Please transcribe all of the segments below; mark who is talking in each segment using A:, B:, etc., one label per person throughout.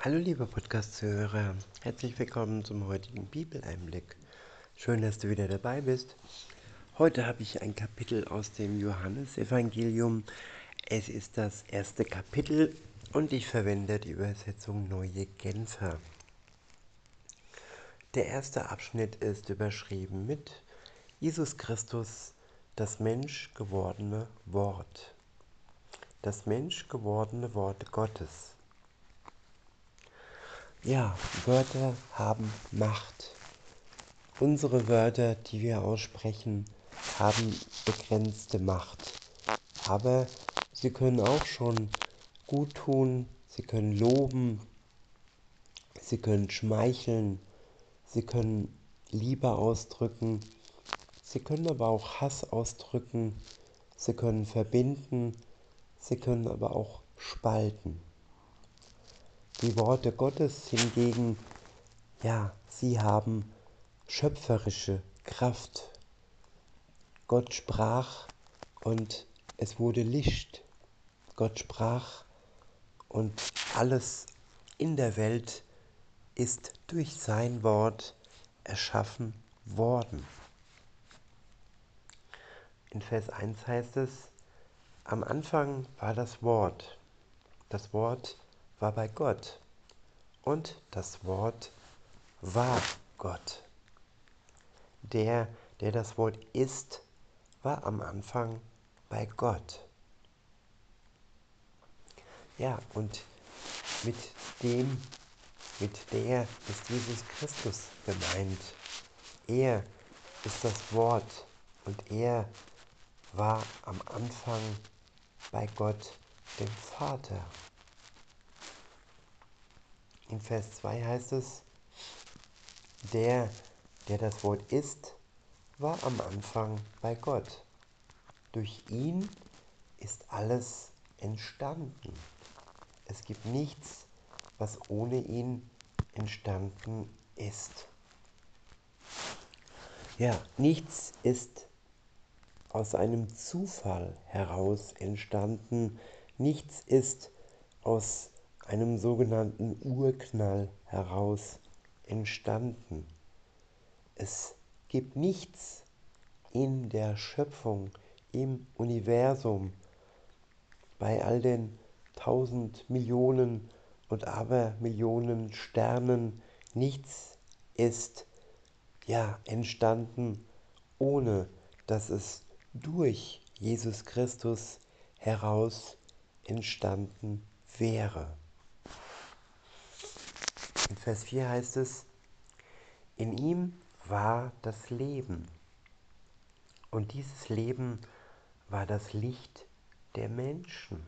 A: Hallo liebe Podcast-Hörer, herzlich willkommen zum heutigen Bibeleinblick. Schön, dass du wieder dabei bist. Heute habe ich ein Kapitel aus dem Johannesevangelium. Es ist das erste Kapitel und ich verwende die Übersetzung Neue Genfer. Der erste Abschnitt ist überschrieben mit Jesus Christus, das Mensch gewordene Wort. Das Mensch gewordene Wort Gottes. Ja, Wörter haben Macht. Unsere Wörter, die wir aussprechen, haben begrenzte Macht. Aber sie können auch schon gut tun, sie können loben, sie können schmeicheln, sie können Liebe ausdrücken, sie können aber auch Hass ausdrücken, sie können verbinden, sie können aber auch spalten. Die Worte Gottes hingegen, ja, sie haben schöpferische Kraft. Gott sprach und es wurde Licht. Gott sprach und alles in der Welt ist durch sein Wort erschaffen worden. In Vers 1 heißt es, am Anfang war das Wort. Das Wort war bei Gott und das Wort war Gott. Der, der das Wort ist, war am Anfang bei Gott. Ja, und mit dem, mit der ist Jesus Christus gemeint. Er ist das Wort und er war am Anfang bei Gott, dem Vater. In Vers 2 heißt es, der, der das Wort ist, war am Anfang bei Gott. Durch ihn ist alles entstanden. Es gibt nichts, was ohne ihn entstanden ist. Ja, nichts ist aus einem Zufall heraus entstanden. Nichts ist aus einem sogenannten Urknall heraus entstanden. Es gibt nichts in der Schöpfung, im Universum, bei all den tausend Millionen und Abermillionen Sternen, nichts ist ja entstanden, ohne dass es durch Jesus Christus heraus entstanden wäre. In Vers 4 heißt es, in ihm war das Leben. Und dieses Leben war das Licht der Menschen.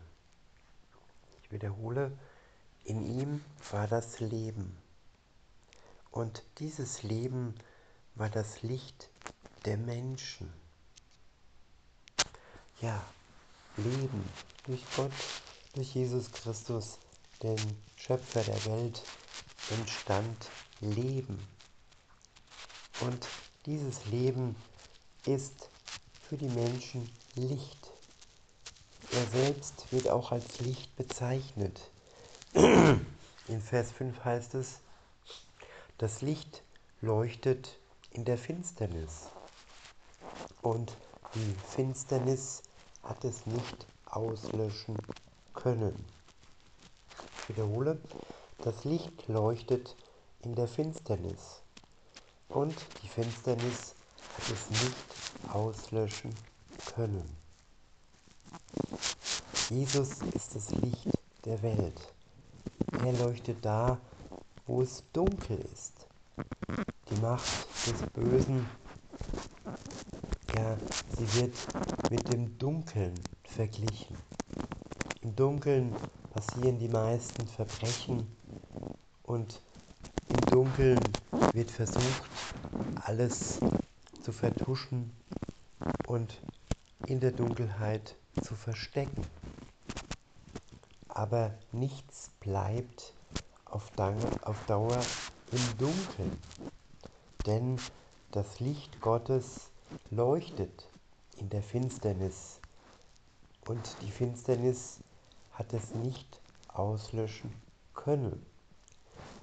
A: Ich wiederhole, in ihm war das Leben. Und dieses Leben war das Licht der Menschen. Ja, Leben durch Gott, durch Jesus Christus, den Schöpfer der Welt, entstand Leben. Und dieses Leben ist für die Menschen Licht. Er selbst wird auch als Licht bezeichnet. In Vers 5 heißt es, das Licht leuchtet in der Finsternis und die Finsternis hat es nicht auslöschen können. Ich wiederhole, das Licht leuchtet in der Finsternis und die Finsternis hat es nicht auslöschen können. Jesus ist das Licht der Welt. Er leuchtet da, wo es dunkel ist. Die Macht des Bösen, ja, sie wird mit dem Dunkeln verglichen. Im Dunkeln passieren die meisten Verbrechen und im Dunkeln wird versucht, alles zu vertuschen und in der Dunkelheit zu verstecken. Aber nichts bleibt auf Dauer im Dunkeln, denn das Licht Gottes leuchtet in der Finsternis und die Finsternis hat es nicht auslöschen können.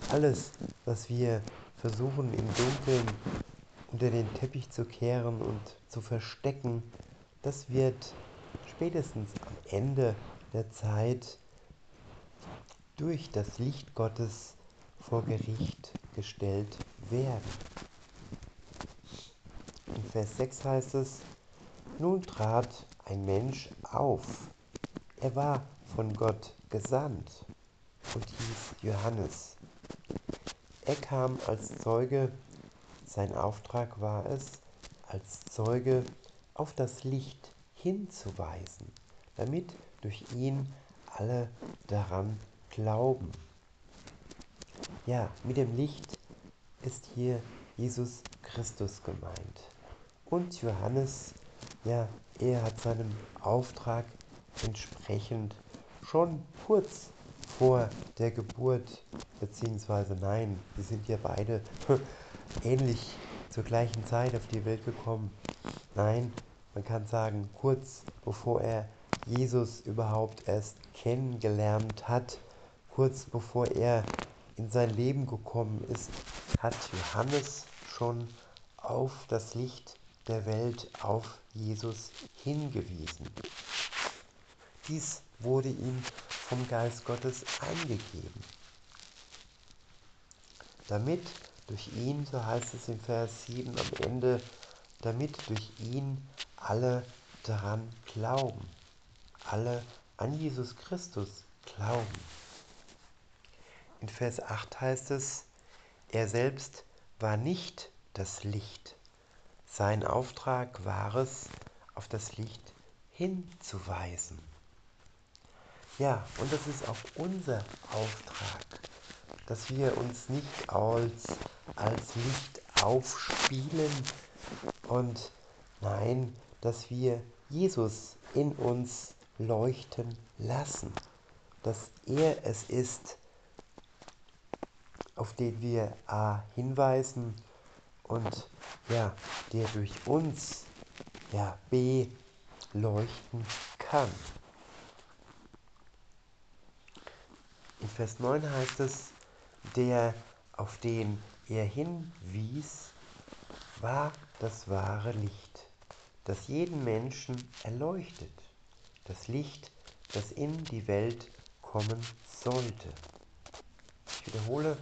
A: Alles, was wir versuchen im Dunkeln unter den Teppich zu kehren und zu verstecken, das wird spätestens am Ende der Zeit durch das Licht Gottes vor Gericht gestellt werden. In Vers 6 heißt es, nun trat ein Mensch auf. Er war von Gott gesandt und hieß Johannes. Er kam als Zeuge, sein Auftrag war es, als Zeuge auf das Licht hinzuweisen, damit durch ihn alle daran glauben. Ja, mit dem Licht ist hier Jesus Christus gemeint. Und Johannes, ja, er hat seinem Auftrag entsprechend schon kurz vor der Geburt, beziehungsweise nein, sie sind ja beide ähnlich zur gleichen Zeit auf die Welt gekommen. Nein, man kann sagen, kurz bevor er Jesus überhaupt erst kennengelernt hat, kurz bevor er in sein Leben gekommen ist, hat Johannes schon auf das Licht der Welt, auf Jesus hingewiesen. Dies wurde ihm vom Geist Gottes eingegeben. Damit durch ihn, so heißt es im Vers 7 am Ende, damit durch ihn alle daran glauben, alle an Jesus Christus glauben. In Vers 8 heißt es, er selbst war nicht das Licht. Sein Auftrag war es, auf das Licht hinzuweisen. Ja, und das ist auch unser Auftrag, dass wir uns nicht als, als Licht aufspielen und nein, dass wir Jesus in uns leuchten lassen, dass er es ist, auf den wir A hinweisen und ja, der durch uns ja B leuchten kann. Vers 9 heißt es, der, auf den er hinwies, war das wahre Licht, das jeden Menschen erleuchtet, das Licht, das in die Welt kommen sollte. Ich wiederhole,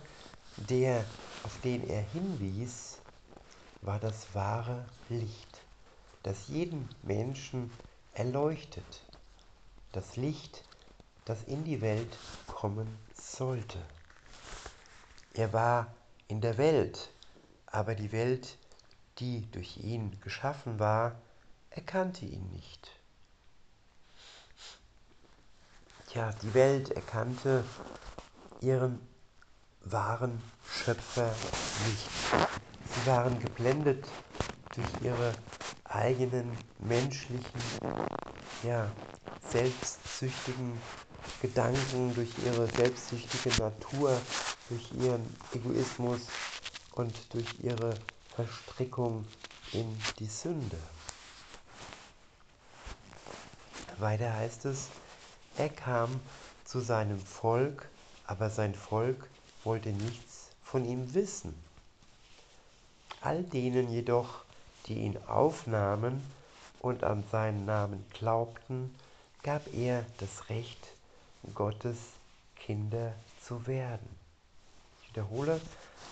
A: der, auf den er hinwies, war das wahre Licht, das jeden Menschen erleuchtet, das Licht, das in die Welt kommen sollte. Er war in der Welt, aber die Welt, die durch ihn geschaffen war, erkannte ihn nicht. Ja, die Welt erkannte ihren wahren Schöpfer nicht. Sie waren geblendet durch ihre eigenen menschlichen, ja, selbstsüchtigen Gedanken, durch ihre selbstsüchtige Natur, durch ihren Egoismus und durch ihre Verstrickung in die Sünde. Weiter heißt es, er kam zu seinem Volk, aber sein Volk wollte nichts von ihm wissen. All denen jedoch, die ihn aufnahmen und an seinen Namen glaubten, gab er das Recht, Gottes Kinder zu werden. Ich wiederhole,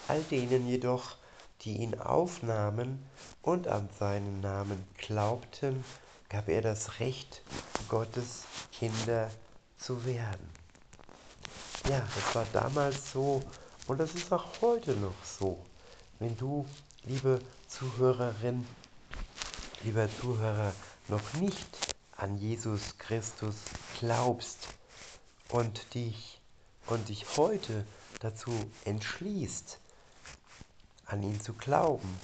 A: all denen jedoch, die ihn aufnahmen und an seinen Namen glaubten, gab er das Recht, Gottes Kinder zu werden. Ja, das war damals so und das ist auch heute noch so. Wenn du, liebe Zuhörerin, lieber Zuhörer, noch nicht an Jesus Christus glaubst und dich und dich heute dazu entschließt, an ihn zu glauben,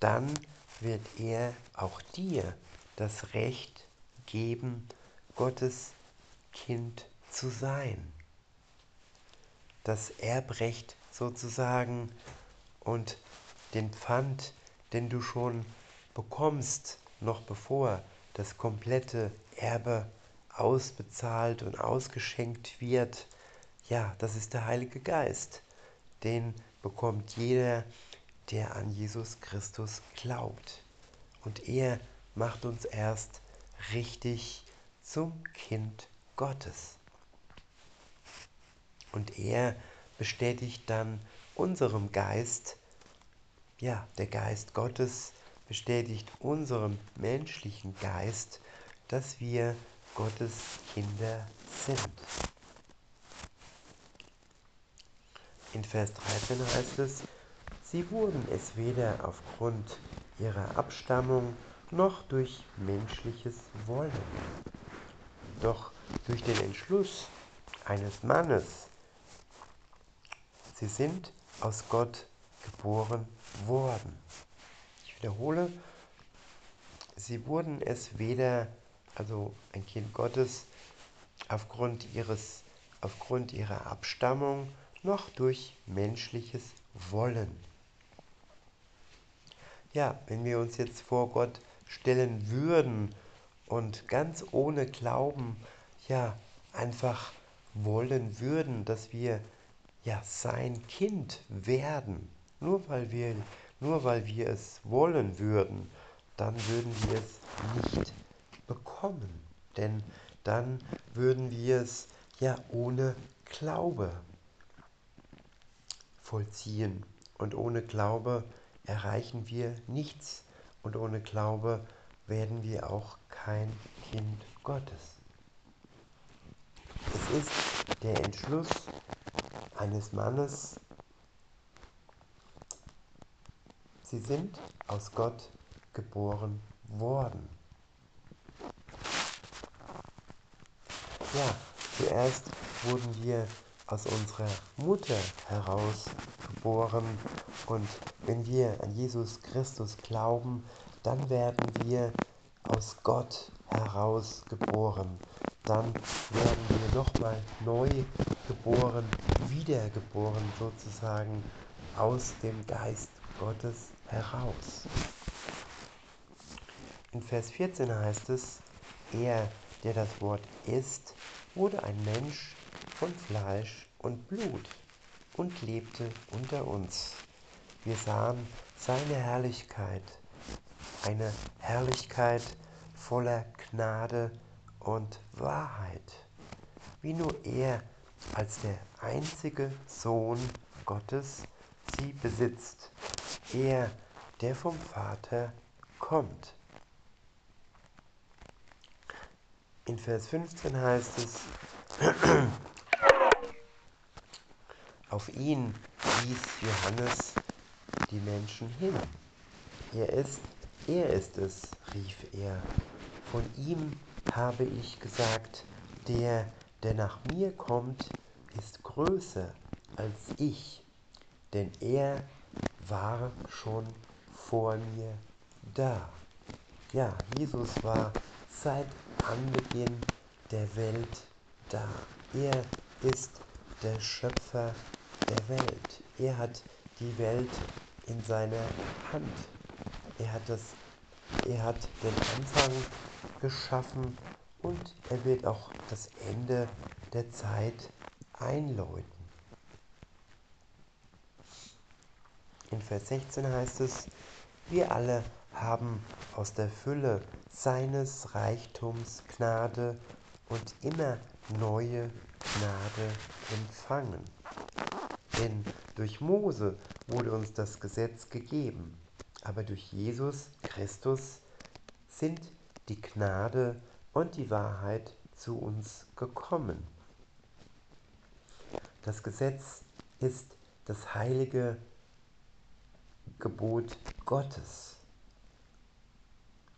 A: dann wird er auch dir das Recht geben, Gottes Kind zu sein. Das Erbrecht sozusagen und den Pfand, den du schon bekommst, noch bevor das komplette Erbe ausbezahlt und ausgeschenkt wird, ja, das ist der Heilige Geist, den bekommt jeder, der an Jesus Christus glaubt. Und er macht uns erst richtig zum Kind Gottes. Und er bestätigt dann unserem Geist, ja, der Geist Gottes bestätigt unserem menschlichen Geist, dass wir Gottes Kinder sind. In Vers 13 heißt es, sie wurden es weder aufgrund ihrer Abstammung noch durch menschliches Wollen, doch durch den Entschluss eines Mannes. Sie sind aus Gott geboren worden. Ich wiederhole, sie wurden es weder, also ein Kind Gottes, aufgrund, ihres, aufgrund ihrer Abstammung noch durch menschliches Wollen. Ja, wenn wir uns jetzt vor Gott stellen würden und ganz ohne Glauben, ja, einfach wollen würden, dass wir ja sein Kind werden, nur weil wir nur weil wir es wollen würden, dann würden wir es nicht bekommen, denn dann würden wir es ja ohne Glaube vollziehen und ohne Glaube erreichen wir nichts und ohne Glaube werden wir auch kein Kind Gottes. Es ist der Entschluss eines Mannes, sie sind aus Gott geboren worden. Ja, zuerst wurden wir aus unserer Mutter heraus geboren und wenn wir an Jesus Christus glauben, dann werden wir aus Gott heraus geboren. Dann werden wir nochmal neu geboren, wiedergeboren sozusagen aus dem Geist Gottes heraus. In Vers 14 heißt es, er, der das Wort ist, wurde ein Mensch von Fleisch und Blut und lebte unter uns. Wir sahen seine Herrlichkeit, eine Herrlichkeit voller Gnade und Wahrheit, wie nur er als der einzige Sohn Gottes sie besitzt, er, der vom Vater kommt. In Vers 15 heißt es, auf ihn wies Johannes die Menschen hin. Er ist, er ist es, rief er. Von ihm habe ich gesagt, der, der nach mir kommt, ist größer als ich, denn er war schon vor mir da. Ja, Jesus war seit Anbeginn der Welt da. Er ist der Schöpfer der Welt. Er hat die Welt in seiner Hand. Er hat, das, er hat den Anfang geschaffen und er wird auch das Ende der Zeit einläuten. In Vers 16 heißt es, wir alle haben aus der Fülle seines Reichtums Gnade und immer neue Gnade empfangen. Denn durch Mose wurde uns das Gesetz gegeben, aber durch Jesus Christus sind die Gnade und die Wahrheit zu uns gekommen. Das Gesetz ist das heilige Gebot Gottes.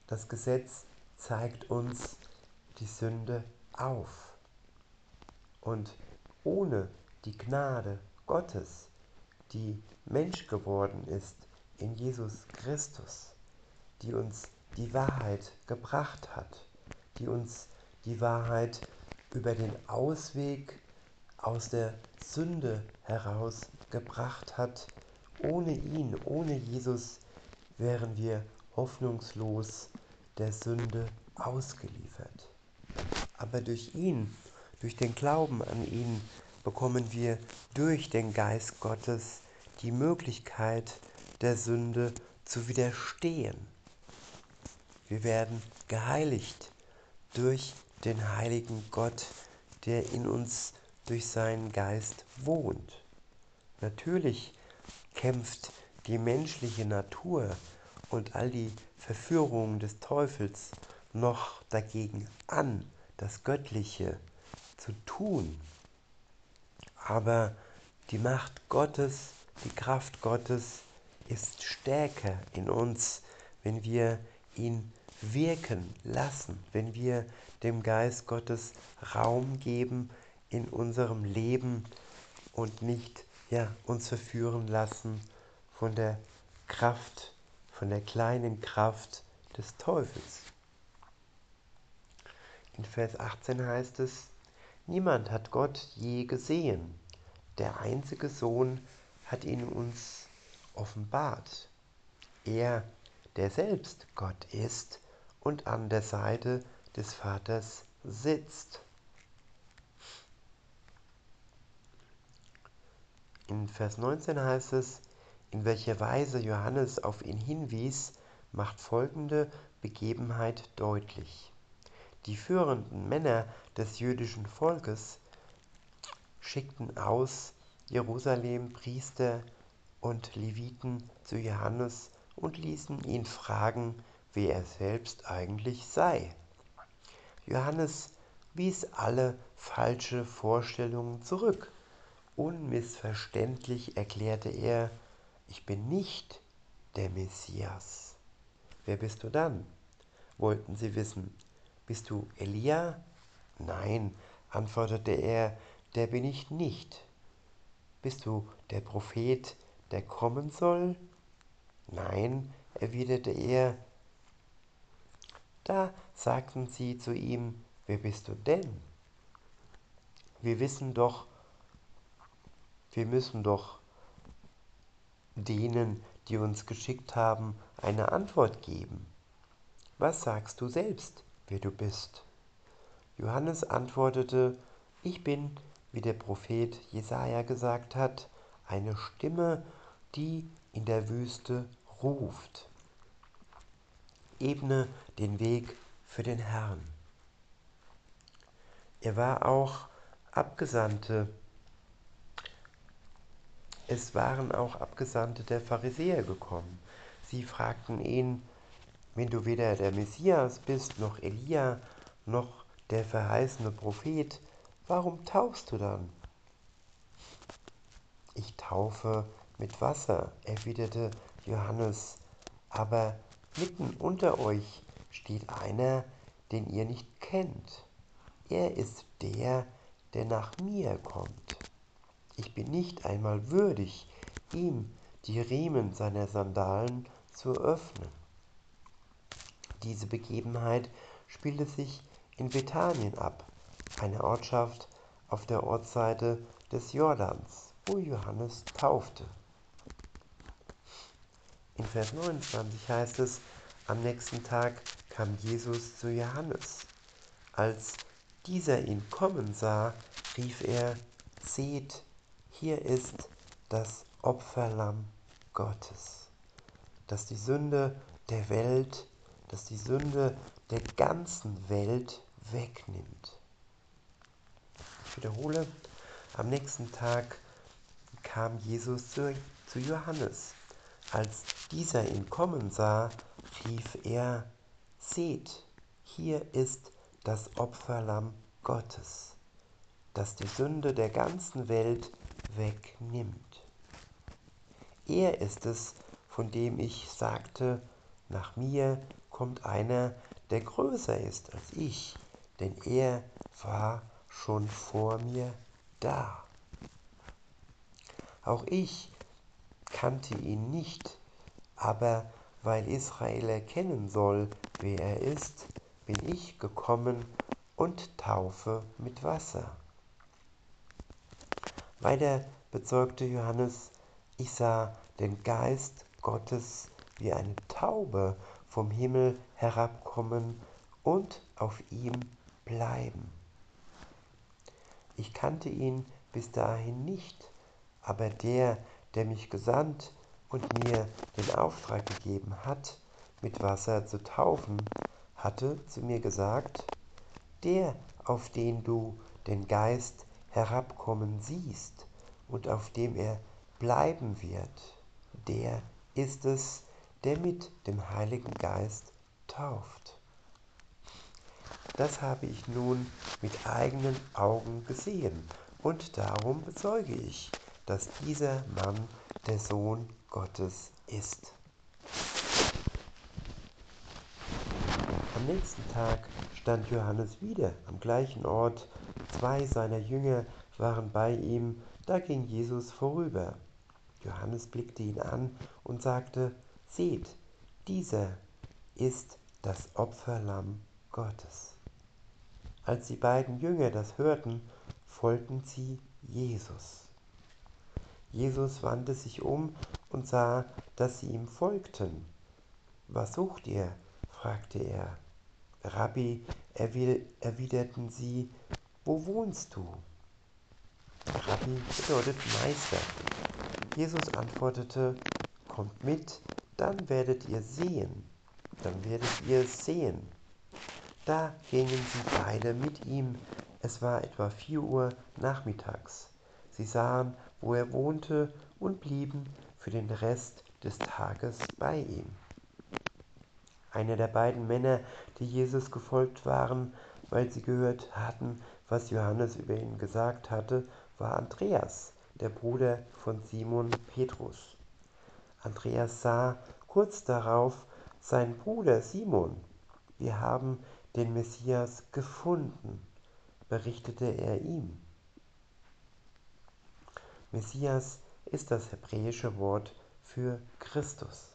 A: Das Gesetz zeigt uns die Sünde auf. Und ohne die Gnade Gottes, die Mensch geworden ist in Jesus Christus, die uns die Wahrheit gebracht hat, die uns die Wahrheit über den Ausweg aus der Sünde heraus gebracht hat, ohne ihn, ohne Jesus wären wir hoffnungslos der Sünde ausgeliefert. Aber durch ihn, durch den Glauben an ihn, bekommen wir durch den Geist Gottes die Möglichkeit der Sünde zu widerstehen. Wir werden geheiligt durch den heiligen Gott, der in uns durch seinen Geist wohnt. Natürlich kämpft die menschliche Natur und all die Verführungen des Teufels noch dagegen an, das Göttliche zu tun. Aber die Macht Gottes, die Kraft Gottes ist stärker in uns, wenn wir ihn wirken lassen, wenn wir dem Geist Gottes Raum geben in unserem Leben und nicht ja, uns verführen lassen von der Kraft, von der kleinen Kraft des Teufels. In Vers 18 heißt es, Niemand hat Gott je gesehen. Der einzige Sohn hat ihn uns offenbart. Er, der selbst Gott ist und an der Seite des Vaters sitzt. In Vers 19 heißt es, in welcher Weise Johannes auf ihn hinwies, macht folgende Begebenheit deutlich. Die führenden Männer des jüdischen Volkes schickten aus Jerusalem Priester und Leviten zu Johannes und ließen ihn fragen, wer er selbst eigentlich sei. Johannes wies alle falsche Vorstellungen zurück. Unmissverständlich erklärte er, ich bin nicht der Messias. Wer bist du dann? wollten sie wissen. Bist du Elia? Nein, antwortete er, der bin ich nicht. Bist du der Prophet, der kommen soll? Nein, erwiderte er. Da sagten sie zu ihm, wer bist du denn? Wir wissen doch, wir müssen doch denen, die uns geschickt haben, eine Antwort geben. Was sagst du selbst? wer du bist. Johannes antwortete, ich bin, wie der Prophet Jesaja gesagt hat, eine Stimme, die in der Wüste ruft. Ebne den Weg für den Herrn. Er war auch Abgesandte. Es waren auch Abgesandte der Pharisäer gekommen. Sie fragten ihn, wenn du weder der Messias bist, noch Elia, noch der verheißene Prophet, warum taufst du dann? Ich taufe mit Wasser, erwiderte Johannes, aber mitten unter euch steht einer, den ihr nicht kennt. Er ist der, der nach mir kommt. Ich bin nicht einmal würdig, ihm die Riemen seiner Sandalen zu öffnen. Diese Begebenheit spielte sich in Bethanien ab, einer Ortschaft auf der Ortsseite des Jordans, wo Johannes taufte. In Vers 29 heißt es, am nächsten Tag kam Jesus zu Johannes. Als dieser ihn kommen sah, rief er, seht, hier ist das Opferlamm Gottes, das die Sünde der Welt das die Sünde der ganzen Welt wegnimmt. Ich wiederhole, am nächsten Tag kam Jesus zu, zu Johannes. Als dieser ihn kommen sah, rief er, Seht, hier ist das Opferlamm Gottes, das die Sünde der ganzen Welt wegnimmt. Er ist es, von dem ich sagte, nach mir kommt einer, der größer ist als ich, denn er war schon vor mir da. Auch ich kannte ihn nicht, aber weil Israel erkennen soll, wer er ist, bin ich gekommen und taufe mit Wasser. Weiter bezeugte Johannes, ich sah den Geist Gottes wie eine Taube vom Himmel herabkommen und auf ihm bleiben. Ich kannte ihn bis dahin nicht, aber der, der mich gesandt und mir den Auftrag gegeben hat, mit Wasser zu taufen, hatte zu mir gesagt, der, auf den du den Geist herabkommen siehst und auf dem er bleiben wird, der ist es, der mit dem Heiligen Geist tauft. Das habe ich nun mit eigenen Augen gesehen und darum bezeuge ich, dass dieser Mann der Sohn Gottes ist. Am nächsten Tag stand Johannes wieder am gleichen Ort. Zwei seiner Jünger waren bei ihm, da ging Jesus vorüber. Johannes blickte ihn an und sagte, Seht, dieser ist das Opferlamm Gottes. Als die beiden Jünger das hörten, folgten sie Jesus. Jesus wandte sich um und sah, dass sie ihm folgten. Was sucht ihr? fragte er. Rabbi, erwiderten sie, wo wohnst du? Rabbi bedeutet Meister. Jesus antwortete, kommt mit, dann werdet ihr sehen, dann werdet ihr sehen. Da gingen sie beide mit ihm. Es war etwa vier Uhr nachmittags. Sie sahen, wo er wohnte und blieben für den Rest des Tages bei ihm. Einer der beiden Männer, die Jesus gefolgt waren, weil sie gehört hatten, was Johannes über ihn gesagt hatte, war Andreas, der Bruder von Simon Petrus. Andreas sah kurz darauf seinen Bruder Simon. Wir haben den Messias gefunden, berichtete er ihm. Messias ist das hebräische Wort für Christus.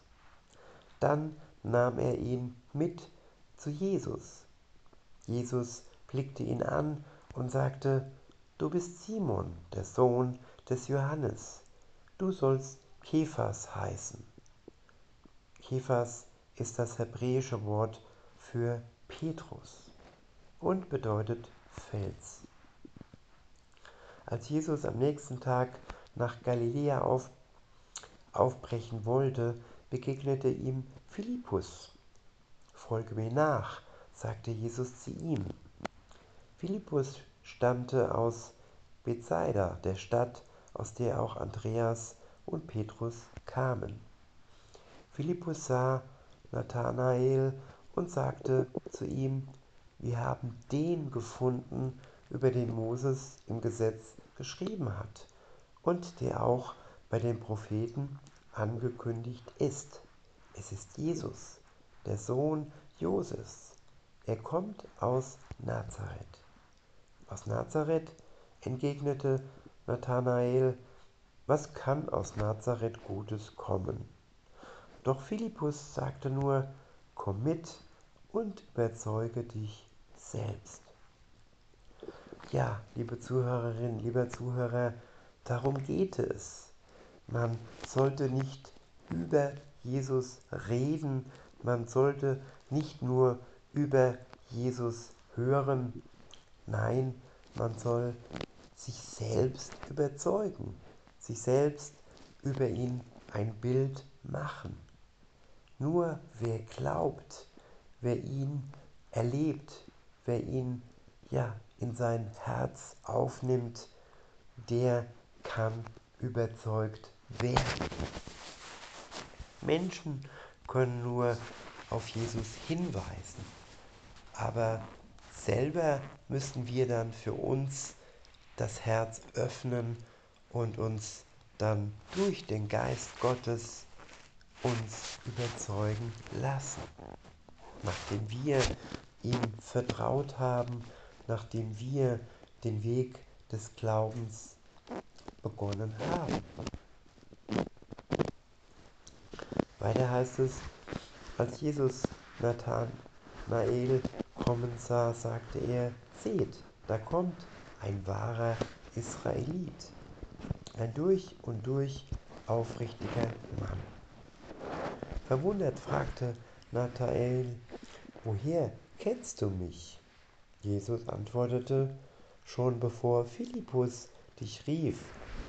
A: Dann nahm er ihn mit zu Jesus. Jesus blickte ihn an und sagte, Du bist Simon, der Sohn des Johannes. Du sollst Kephas heißen. Kephas ist das hebräische Wort für Petrus und bedeutet Fels. Als Jesus am nächsten Tag nach Galiläa auf, aufbrechen wollte, begegnete ihm Philippus. Folge mir nach, sagte Jesus zu ihm. Philippus stammte aus Bethsaida, der Stadt, aus der auch Andreas und Petrus kamen. Philippus sah Nathanael und sagte zu ihm, wir haben den gefunden, über den Moses im Gesetz geschrieben hat und der auch bei den Propheten angekündigt ist. Es ist Jesus, der Sohn Josefs. Er kommt aus Nazareth. Aus Nazareth entgegnete Nathanael, was kann aus Nazareth Gutes kommen? Doch Philippus sagte nur, komm mit und überzeuge dich selbst. Ja, liebe Zuhörerinnen, lieber Zuhörer, darum geht es. Man sollte nicht über Jesus reden, man sollte nicht nur über Jesus hören, nein, man soll sich selbst überzeugen, sich selbst über ihn ein Bild machen. Nur wer glaubt, wer ihn erlebt, wer ihn ja in sein Herz aufnimmt, der kann überzeugt werden. Menschen können nur auf Jesus hinweisen, aber selber müssen wir dann für uns das Herz öffnen und uns dann durch den Geist Gottes uns überzeugen lassen. Nachdem wir ihm vertraut haben, nachdem wir den Weg des Glaubens begonnen haben. Weiter heißt es, als Jesus Nathanael kommen sah, sagte er, seht, da kommt ein wahrer Israelit, ein durch und durch aufrichtiger Mann. Verwundert fragte Nathanael, woher kennst du mich? Jesus antwortete, schon bevor Philippus dich rief,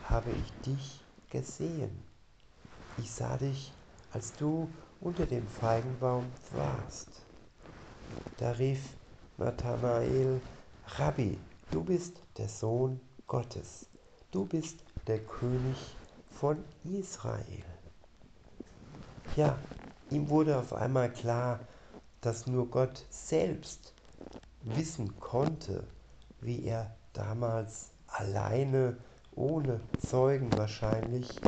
A: habe ich dich gesehen. Ich sah dich, als du unter dem Feigenbaum warst. Da rief Nathanael, Rabbi, du bist der Sohn Gottes, du bist der König von Israel. Ja, ihm wurde auf einmal klar, dass nur Gott selbst wissen konnte, wie er damals alleine, ohne Zeugen wahrscheinlich,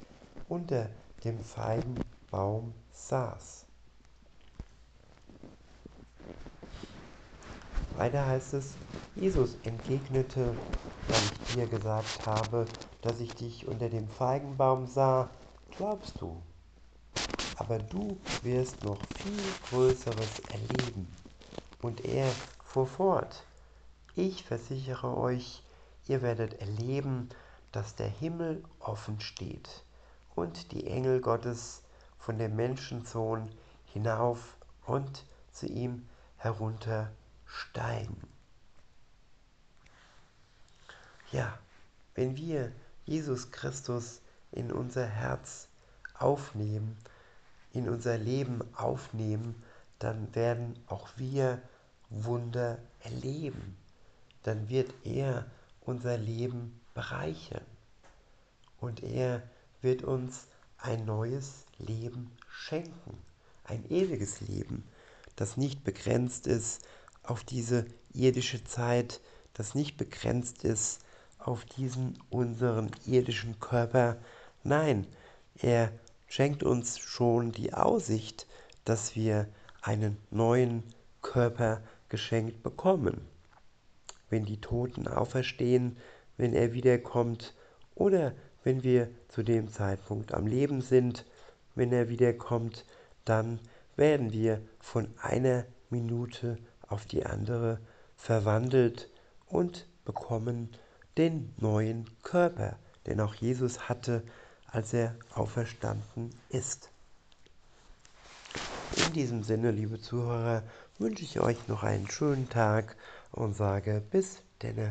A: unter dem Feigenbaum saß. Weiter heißt es, Jesus entgegnete, weil ich dir gesagt habe, dass ich dich unter dem Feigenbaum sah, glaubst du. Aber du wirst noch viel Größeres erleben. Und er fuhr fort, ich versichere euch, ihr werdet erleben, dass der Himmel offen steht und die Engel Gottes von dem Menschensohn hinauf und zu ihm heruntersteigen. Ja, wenn wir Jesus Christus in unser Herz aufnehmen, in unser Leben aufnehmen, dann werden auch wir Wunder erleben. Dann wird er unser Leben bereichern. Und er wird uns ein neues Leben schenken. Ein ewiges Leben, das nicht begrenzt ist auf diese irdische Zeit, das nicht begrenzt ist auf diesen unseren irdischen Körper. Nein, er schenkt uns schon die Aussicht, dass wir einen neuen Körper geschenkt bekommen. Wenn die Toten auferstehen, wenn er wiederkommt oder wenn wir zu dem Zeitpunkt am Leben sind, wenn er wiederkommt, dann werden wir von einer Minute auf die andere verwandelt und bekommen den neuen Körper, den auch Jesus hatte, als er auferstanden ist. In diesem Sinne, liebe Zuhörer, wünsche ich euch noch einen schönen Tag und sage bis denne.